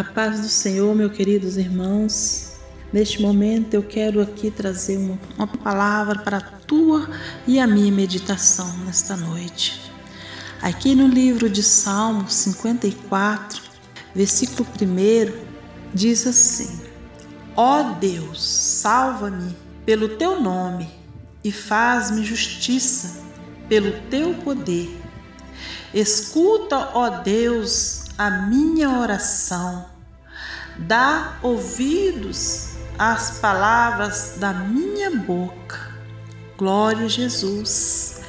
A paz do Senhor, meus queridos irmãos. Neste momento eu quero aqui trazer uma, uma, palavra para a tua e a minha meditação nesta noite. Aqui no livro de Salmos 54, versículo 1, diz assim: Ó oh Deus, salva-me pelo teu nome e faz-me justiça pelo teu poder. Escuta, ó Deus, a minha oração. Dá ouvidos às palavras da minha boca. Glória a Jesus.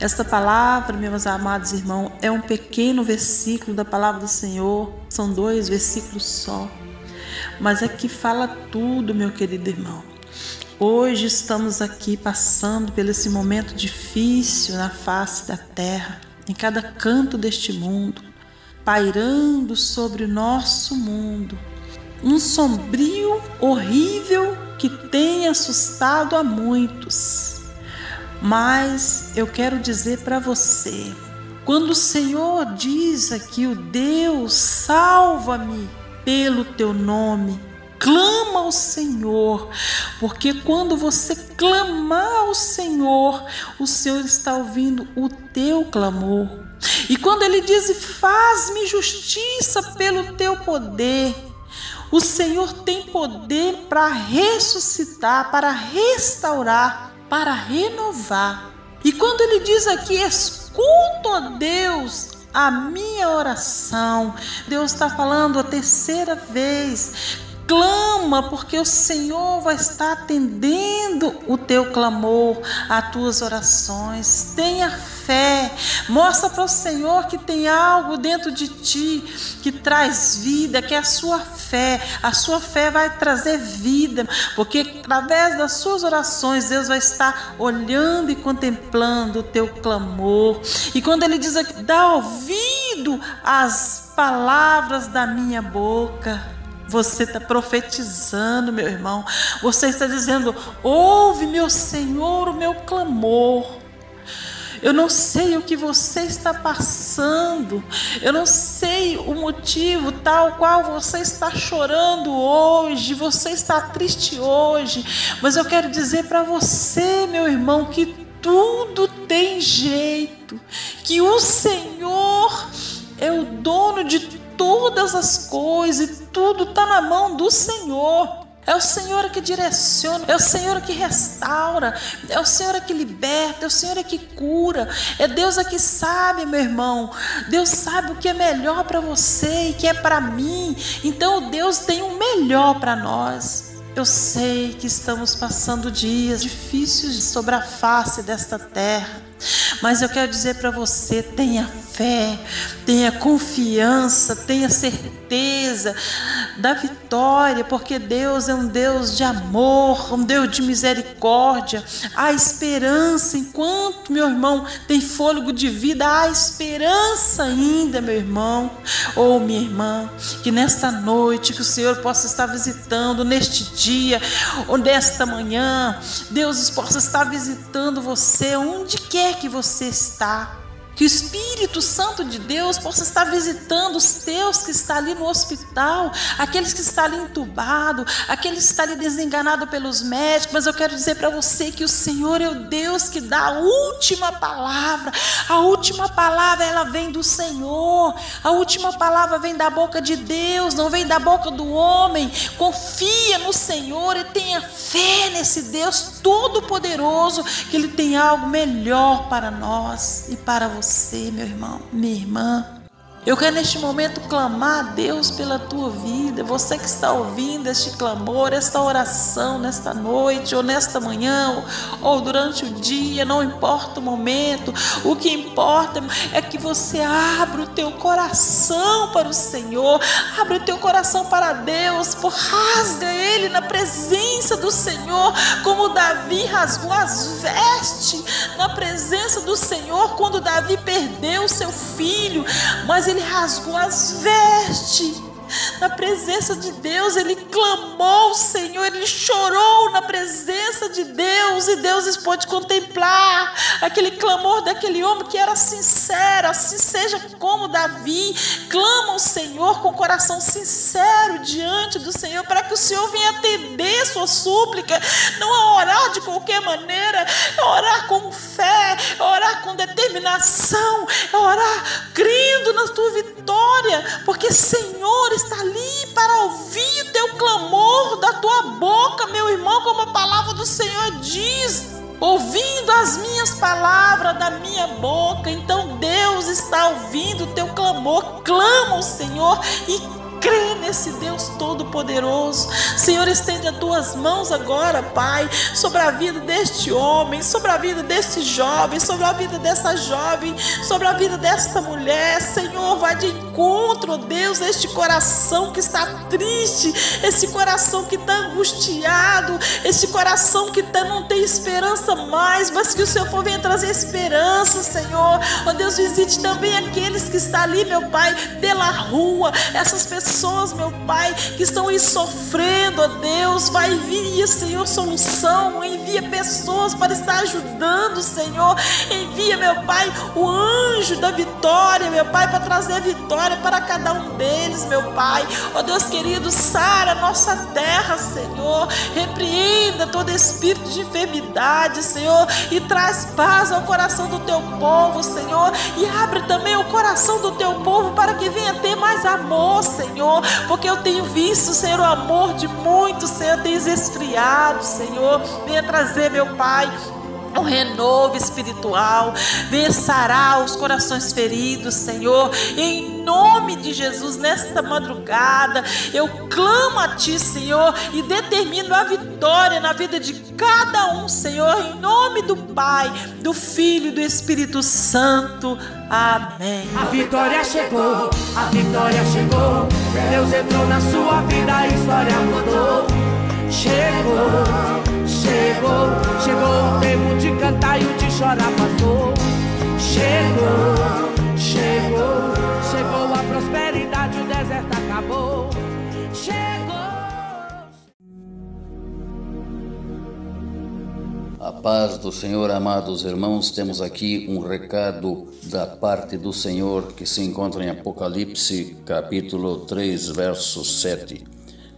Esta palavra, meus amados irmãos, é um pequeno versículo da palavra do Senhor. São dois versículos só. Mas é que fala tudo, meu querido irmão. Hoje estamos aqui passando por esse momento difícil na face da terra, em cada canto deste mundo, pairando sobre o nosso mundo. Um sombrio horrível que tem assustado a muitos. Mas eu quero dizer para você, quando o Senhor diz aqui, o Deus, salva-me pelo teu nome, clama ao Senhor, porque quando você clamar ao Senhor, o Senhor está ouvindo o teu clamor. E quando ele diz: Faz-me justiça pelo teu poder, o Senhor tem poder para ressuscitar, para restaurar, para renovar. E quando ele diz aqui: Escuta, ó Deus, a minha oração. Deus está falando a terceira vez. Clama, porque o Senhor vai estar atendendo o teu clamor, as tuas orações. Tenha fé. Mostra para o Senhor que tem algo dentro de ti que traz vida, que é a sua fé. A sua fé vai trazer vida, porque através das suas orações Deus vai estar olhando e contemplando o teu clamor. E quando ele diz aqui, dá ouvido às palavras da minha boca. Você está profetizando, meu irmão. Você está dizendo: ouve, meu Senhor, o meu clamor. Eu não sei o que você está passando. Eu não sei o motivo tal qual você está chorando hoje. Você está triste hoje. Mas eu quero dizer para você, meu irmão, que tudo tem jeito. Que o Senhor é o dono de todas as coisas tudo está na mão do Senhor. É o Senhor que direciona, é o Senhor que restaura, é o Senhor que liberta, é o Senhor que cura, é Deus que sabe, meu irmão. Deus sabe o que é melhor para você e que é para mim. Então Deus tem o melhor para nós. Eu sei que estamos passando dias difíceis sobre a face desta terra. Mas eu quero dizer para você: tenha fé, tenha confiança, tenha certeza da vitória, porque Deus é um Deus de amor, um Deus de misericórdia. Há esperança enquanto meu irmão tem fôlego de vida, há esperança ainda, meu irmão ou minha irmã, que nesta noite que o Senhor possa estar visitando neste dia ou nesta manhã, Deus possa estar visitando você onde quer que você está. Que o Espírito Santo de Deus possa estar visitando os teus que estão ali no hospital, aqueles que estão ali entubados, aqueles que estão ali desenganados pelos médicos. Mas eu quero dizer para você que o Senhor é o Deus que dá a última palavra. A última palavra ela vem do Senhor. A última palavra vem da boca de Deus, não vem da boca do homem. Confia no Senhor e tenha fé nesse Deus todo-poderoso, que Ele tem algo melhor para nós e para você você, meu irmão, minha irmã. Eu quero neste momento clamar a Deus pela tua vida. Você que está ouvindo este clamor, esta oração nesta noite, ou nesta manhã, ou durante o dia, não importa o momento. O que importa é que você abra o teu coração para o Senhor, abra o teu coração para Deus, por rasga ele na presença do Senhor, como Davi rasgou as vestes na presença do Senhor quando Davi perdeu seu filho, mas ele ele rasgou as vestes na presença de Deus, ele clamou, Senhor, ele chorou na presença de Deus e Deus pôde contemplar aquele clamor daquele homem que era sincero, assim seja como Davi, clama ao Senhor com coração sincero diante do Senhor, para que o Senhor venha atender sua súplica, não a orar de qualquer maneira, é orar com fé, é orar com determinação, é orar crendo na tua vitória, porque Senhor está ali para ouvir o teu clamor da tua boca, meu irmão, como a palavra do Senhor diz ouvindo as minhas palavras da minha boca. Então Deus está ouvindo o teu clamor. Clama ao Senhor e crê nesse Deus Todo-Poderoso. Senhor, estende as tuas mãos agora, Pai, sobre a vida deste homem, sobre a vida desse jovem, sobre a vida dessa jovem, sobre a vida desta mulher. Senhor, vai de encontro, Deus, este coração que está triste, esse coração que está angustiado, esse coração que tá, não tem esperança mais, mas que o Senhor for venha trazer esperança, Senhor. Oh Deus, visite também aqueles que estão ali, meu Pai, pela rua, essas pessoas pessoas, meu Pai, que estão aí sofrendo, ó Deus. Vai envia, Senhor, solução. Envia pessoas para estar ajudando, Senhor. Envia, meu Pai, o anjo da vitória, meu Pai, para trazer vitória para cada um deles, meu Pai. Ó Deus querido, sara nossa terra, Senhor. Repreenda todo espírito de enfermidade, Senhor, e traz paz ao coração do teu povo, Senhor. E abre também o coração do teu povo para que venha ter mais amor, Senhor. Senhor, porque eu tenho visto, Senhor, o amor de muitos, Senhor, tem esfriado, Senhor. Venha trazer, meu Pai, um renovo espiritual, venha sarar os corações feridos, Senhor, em nome de Jesus, nesta madrugada, eu clamo a Ti, Senhor, e determino a vitória na vida de cada um, Senhor, em nome do Pai, do Filho e do Espírito Santo. Amém. A vitória chegou, a vitória chegou. Deus entrou na sua vida, a história mudou. Chegou, chegou, chegou o tempo de cantar e o de chorar passou. Chegou, chegou, chegou a prosperidade, o deserto acabou. A paz do Senhor, amados irmãos, temos aqui um recado da parte do Senhor que se encontra em Apocalipse, capítulo 3, verso 7.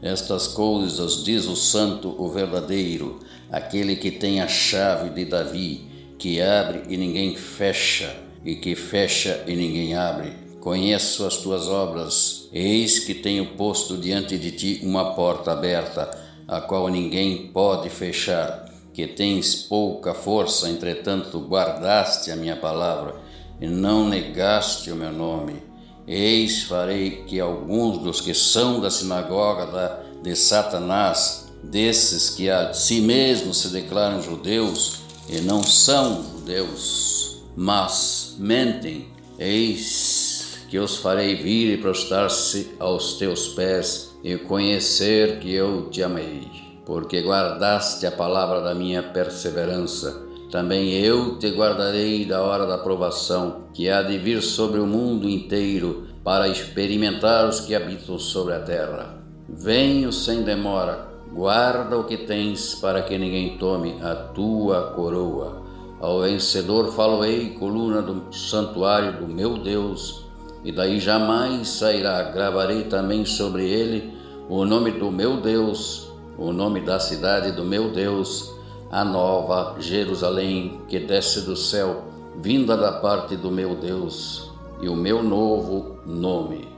Estas coisas diz o Santo, o verdadeiro, aquele que tem a chave de Davi, que abre e ninguém fecha, e que fecha e ninguém abre. Conheço as tuas obras, eis que tenho posto diante de ti uma porta aberta, a qual ninguém pode fechar que tens pouca força, entretanto guardaste a minha palavra e não negaste o meu nome. Eis farei que alguns dos que são da sinagoga de Satanás, desses que a si mesmos se declaram judeus e não são judeus, mas mentem, eis que os farei vir e prostrar-se aos teus pés e conhecer que eu te amei porque guardaste a palavra da minha perseverança. Também eu te guardarei da hora da provação, que há de vir sobre o mundo inteiro, para experimentar os que habitam sobre a terra. Venho sem demora, guarda o que tens, para que ninguém tome a tua coroa. Ao vencedor faloei, coluna do santuário do meu Deus, e daí jamais sairá. Gravarei também sobre ele o nome do meu Deus o nome da cidade do meu Deus, a nova Jerusalém que desce do céu, vinda da parte do meu Deus, e o meu novo nome.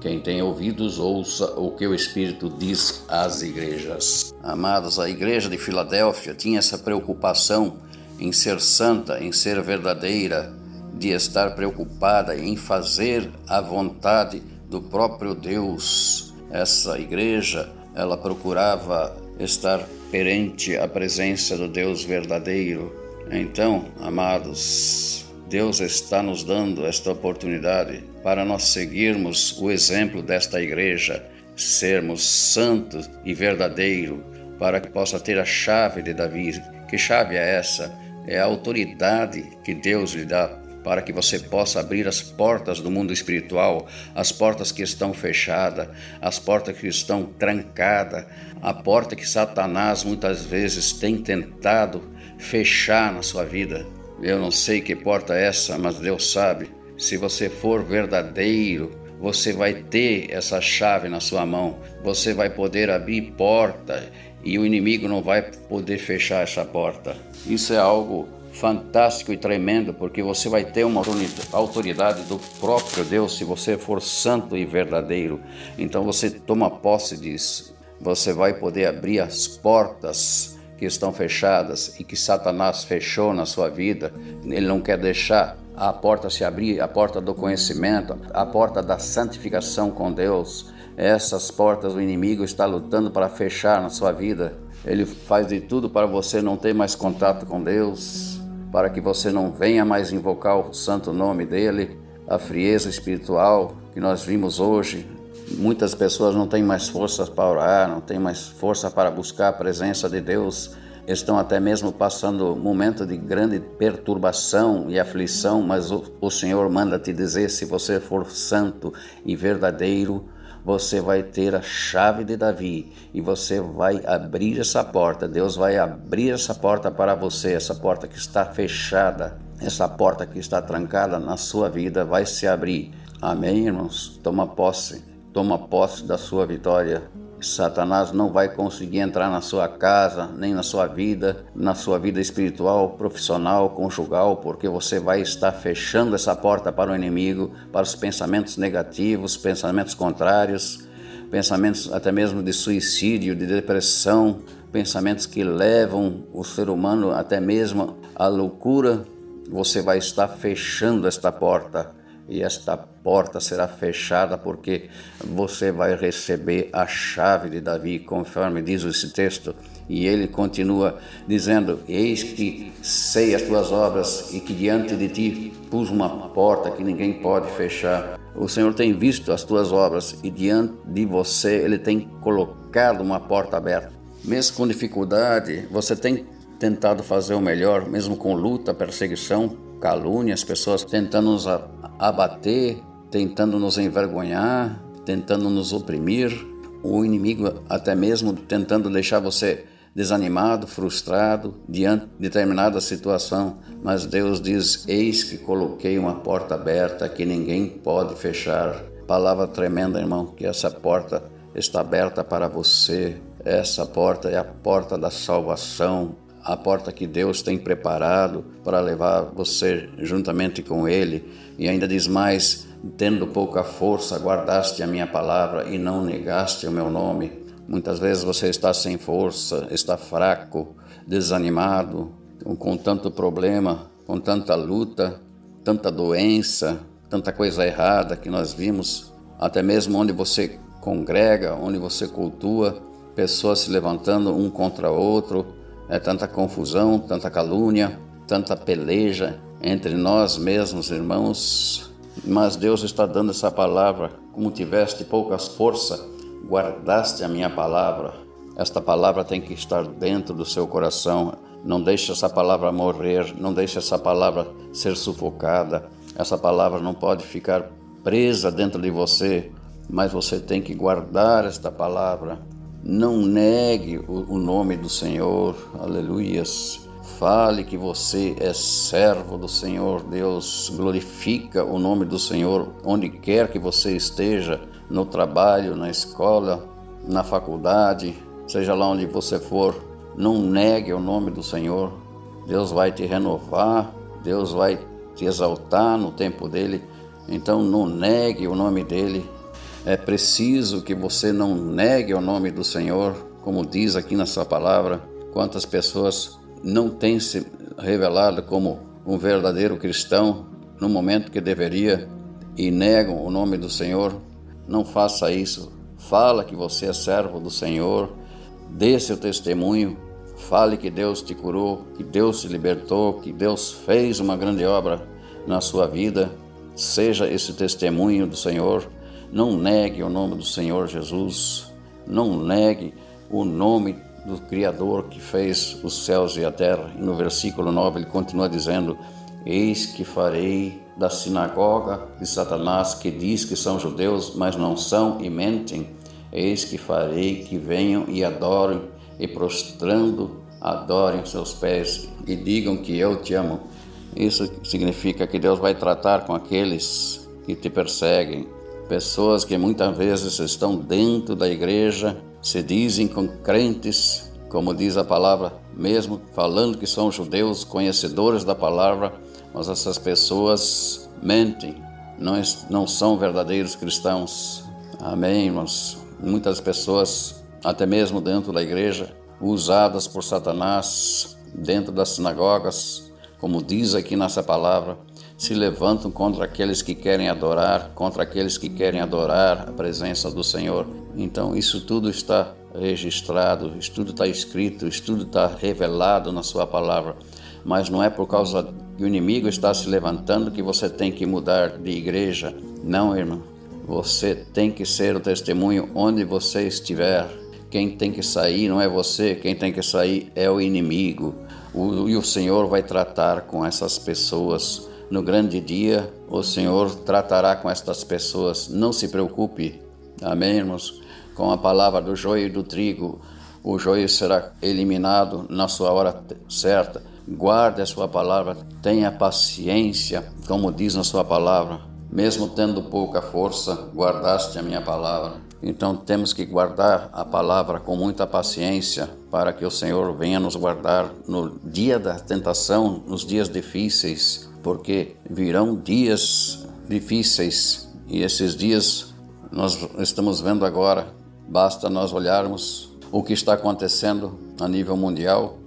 Quem tem ouvidos, ouça o que o Espírito diz às igrejas. Amados, a igreja de Filadélfia tinha essa preocupação em ser santa, em ser verdadeira, de estar preocupada em fazer a vontade do próprio Deus. Essa igreja ela procurava estar perante a presença do Deus verdadeiro. Então, amados, Deus está nos dando esta oportunidade para nós seguirmos o exemplo desta igreja, sermos santos e verdadeiros, para que possa ter a chave de Davi. Que chave é essa? É a autoridade que Deus lhe dá para que você possa abrir as portas do mundo espiritual, as portas que estão fechadas, as portas que estão trancadas, a porta que Satanás muitas vezes tem tentado fechar na sua vida. Eu não sei que porta é essa, mas Deus sabe. Se você for verdadeiro, você vai ter essa chave na sua mão, você vai poder abrir porta e o inimigo não vai poder fechar essa porta. Isso é algo fantástico e tremendo, porque você vai ter uma autoridade do próprio Deus se você for santo e verdadeiro. Então você toma posse disso. Você vai poder abrir as portas que estão fechadas e que Satanás fechou na sua vida. Ele não quer deixar a porta se abrir, a porta do conhecimento, a porta da santificação com Deus. Essas portas o inimigo está lutando para fechar na sua vida. Ele faz de tudo para você não ter mais contato com Deus, para que você não venha mais invocar o santo nome dele, a frieza espiritual que nós vimos hoje. Muitas pessoas não têm mais forças para orar, não têm mais força para buscar a presença de Deus estão até mesmo passando um momento de grande perturbação e aflição, mas o, o Senhor manda te dizer: se você for santo e verdadeiro, você vai ter a chave de Davi e você vai abrir essa porta. Deus vai abrir essa porta para você, essa porta que está fechada, essa porta que está trancada na sua vida vai se abrir. Amém, irmãos? Toma posse, toma posse da sua vitória. Satanás não vai conseguir entrar na sua casa, nem na sua vida, na sua vida espiritual, profissional, conjugal, porque você vai estar fechando essa porta para o inimigo, para os pensamentos negativos, pensamentos contrários, pensamentos até mesmo de suicídio, de depressão, pensamentos que levam o ser humano até mesmo à loucura. Você vai estar fechando esta porta e esta porta será fechada porque você vai receber a chave de Davi, conforme diz esse texto. E ele continua dizendo: Eis que sei as tuas obras e que diante de ti pus uma porta que ninguém pode fechar. O Senhor tem visto as tuas obras e diante de você ele tem colocado uma porta aberta. Mesmo com dificuldade, você tem tentado fazer o melhor, mesmo com luta, perseguição, calúnia, as pessoas tentando nos abater, tentando nos envergonhar, tentando nos oprimir, o inimigo até mesmo tentando deixar você desanimado, frustrado diante de determinada situação, mas Deus diz: Eis que coloquei uma porta aberta que ninguém pode fechar. Palavra tremenda, irmão, que essa porta está aberta para você. Essa porta é a porta da salvação, a porta que Deus tem preparado para levar você juntamente com Ele. E ainda diz mais: tendo pouca força, guardaste a minha palavra e não negaste o meu nome. Muitas vezes você está sem força, está fraco, desanimado, com tanto problema, com tanta luta, tanta doença, tanta coisa errada que nós vimos, até mesmo onde você congrega, onde você cultua, pessoas se levantando um contra outro, é tanta confusão, tanta calúnia, tanta peleja entre nós mesmos, irmãos. Mas Deus está dando essa palavra, como tiveste poucas forças, guardaste a minha palavra. Esta palavra tem que estar dentro do seu coração. Não deixe essa palavra morrer, não deixe essa palavra ser sufocada. Essa palavra não pode ficar presa dentro de você, mas você tem que guardar esta palavra não negue o nome do Senhor, aleluias. Fale que você é servo do Senhor, Deus glorifica o nome do Senhor onde quer que você esteja, no trabalho, na escola, na faculdade, seja lá onde você for, não negue o nome do Senhor. Deus vai te renovar, Deus vai te exaltar no tempo dele. Então não negue o nome dele, é preciso que você não negue o nome do Senhor, como diz aqui na sua palavra. Quantas pessoas não têm se revelado como um verdadeiro cristão no momento que deveria e negam o nome do Senhor? Não faça isso. Fala que você é servo do Senhor, dê seu testemunho, fale que Deus te curou, que Deus te libertou, que Deus fez uma grande obra na sua vida. Seja esse testemunho do Senhor não negue o nome do Senhor Jesus. Não negue o nome do Criador que fez os céus e a terra. E no versículo 9 ele continua dizendo: Eis que farei da sinagoga de Satanás, que diz que são judeus, mas não são e mentem, eis que farei que venham e adorem, e prostrando adorem seus pés e digam que eu te amo. Isso significa que Deus vai tratar com aqueles que te perseguem, pessoas que muitas vezes estão dentro da igreja, se dizem com crentes, como diz a palavra, mesmo falando que são judeus, conhecedores da palavra, mas essas pessoas mentem, não, não são verdadeiros cristãos. Amém, irmãos? Muitas pessoas, até mesmo dentro da igreja, usadas por Satanás, dentro das sinagogas, como diz aqui nessa palavra, se levantam contra aqueles que querem adorar, contra aqueles que querem adorar a presença do Senhor. Então, isso tudo está registrado, isso tudo está escrito, isso tudo está revelado na Sua palavra. Mas não é por causa que o inimigo está se levantando que você tem que mudar de igreja. Não, irmão. Você tem que ser o testemunho onde você estiver. Quem tem que sair não é você, quem tem que sair é o inimigo. O, e o Senhor vai tratar com essas pessoas. No grande dia, o Senhor tratará com estas pessoas. Não se preocupe. Amém, irmãos? Com a palavra do joio e do trigo, o joio será eliminado na sua hora certa Guarde a sua palavra, tenha paciência, como diz na sua palavra. Mesmo tendo pouca força, guardaste a minha palavra. Então temos que guardar a palavra com muita paciência para que o Senhor venha nos guardar no dia da tentação, nos dias difíceis, porque virão dias difíceis e esses dias nós estamos vendo agora. Basta nós olharmos o que está acontecendo a nível mundial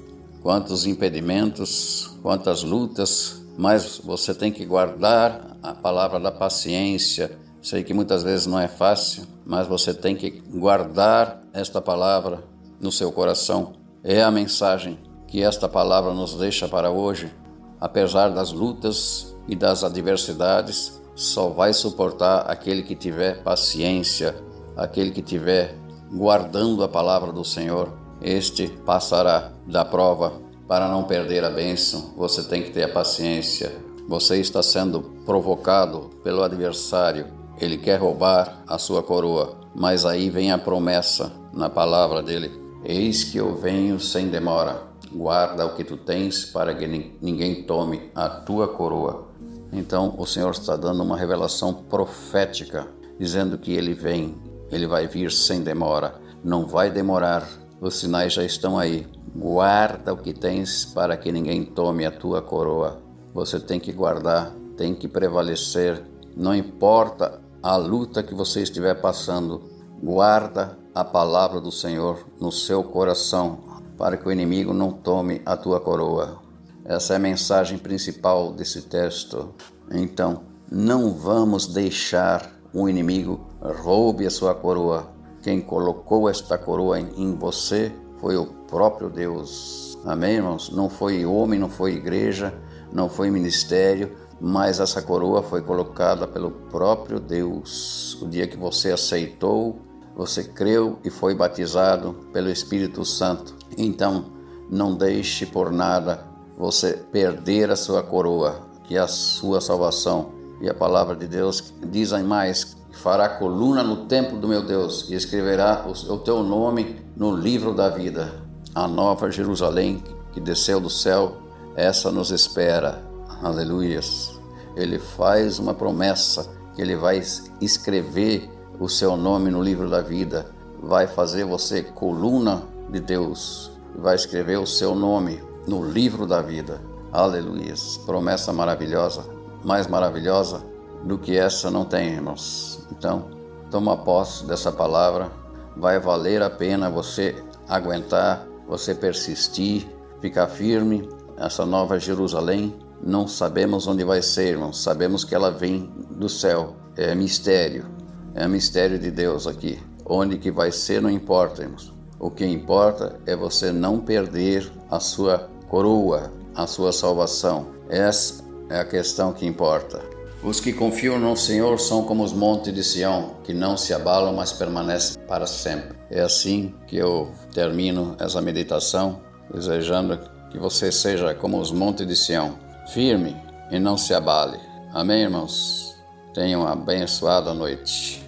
quantos impedimentos, quantas lutas, mas você tem que guardar a palavra da paciência. Sei que muitas vezes não é fácil, mas você tem que guardar esta palavra no seu coração. É a mensagem que esta palavra nos deixa para hoje. Apesar das lutas e das adversidades, só vai suportar aquele que tiver paciência, aquele que tiver guardando a palavra do Senhor este passará da prova. Para não perder a bênção, você tem que ter a paciência. Você está sendo provocado pelo adversário. Ele quer roubar a sua coroa. Mas aí vem a promessa na palavra dele: Eis que eu venho sem demora. Guarda o que tu tens para que ninguém tome a tua coroa. Então o Senhor está dando uma revelação profética, dizendo que ele vem, ele vai vir sem demora. Não vai demorar os sinais já estão aí. Guarda o que tens para que ninguém tome a tua coroa. Você tem que guardar, tem que prevalecer. Não importa a luta que você estiver passando, guarda a palavra do Senhor no seu coração, para que o inimigo não tome a tua coroa. Essa é a mensagem principal desse texto. Então, não vamos deixar o inimigo roube a sua coroa. Quem colocou esta coroa em você foi o próprio Deus. Amém, irmãos? Não foi homem, não foi igreja, não foi ministério, mas essa coroa foi colocada pelo próprio Deus. O dia que você aceitou, você creu e foi batizado pelo Espírito Santo. Então, não deixe por nada você perder a sua coroa, que é a sua salvação. E a palavra de Deus diz mais fará coluna no templo do meu Deus e escreverá o teu nome no livro da vida. A nova Jerusalém que desceu do céu, essa nos espera. Aleluias. Ele faz uma promessa que ele vai escrever o seu nome no livro da vida, vai fazer você coluna de Deus, vai escrever o seu nome no livro da vida. Aleluias. Promessa maravilhosa, mais maravilhosa do que essa não tem, irmãos. Então, toma posse dessa palavra. Vai valer a pena você aguentar, você persistir, ficar firme. Essa nova Jerusalém, não sabemos onde vai ser, irmãos. Sabemos que ela vem do céu. É mistério. É mistério de Deus aqui. Onde que vai ser não importa, irmãos. O que importa é você não perder a sua coroa, a sua salvação. Essa é a questão que importa. Os que confiam no Senhor são como os montes de Sião, que não se abalam, mas permanecem para sempre. É assim que eu termino essa meditação, desejando que você seja como os montes de Sião, firme e não se abale. Amém, irmãos? Tenham uma abençoada noite.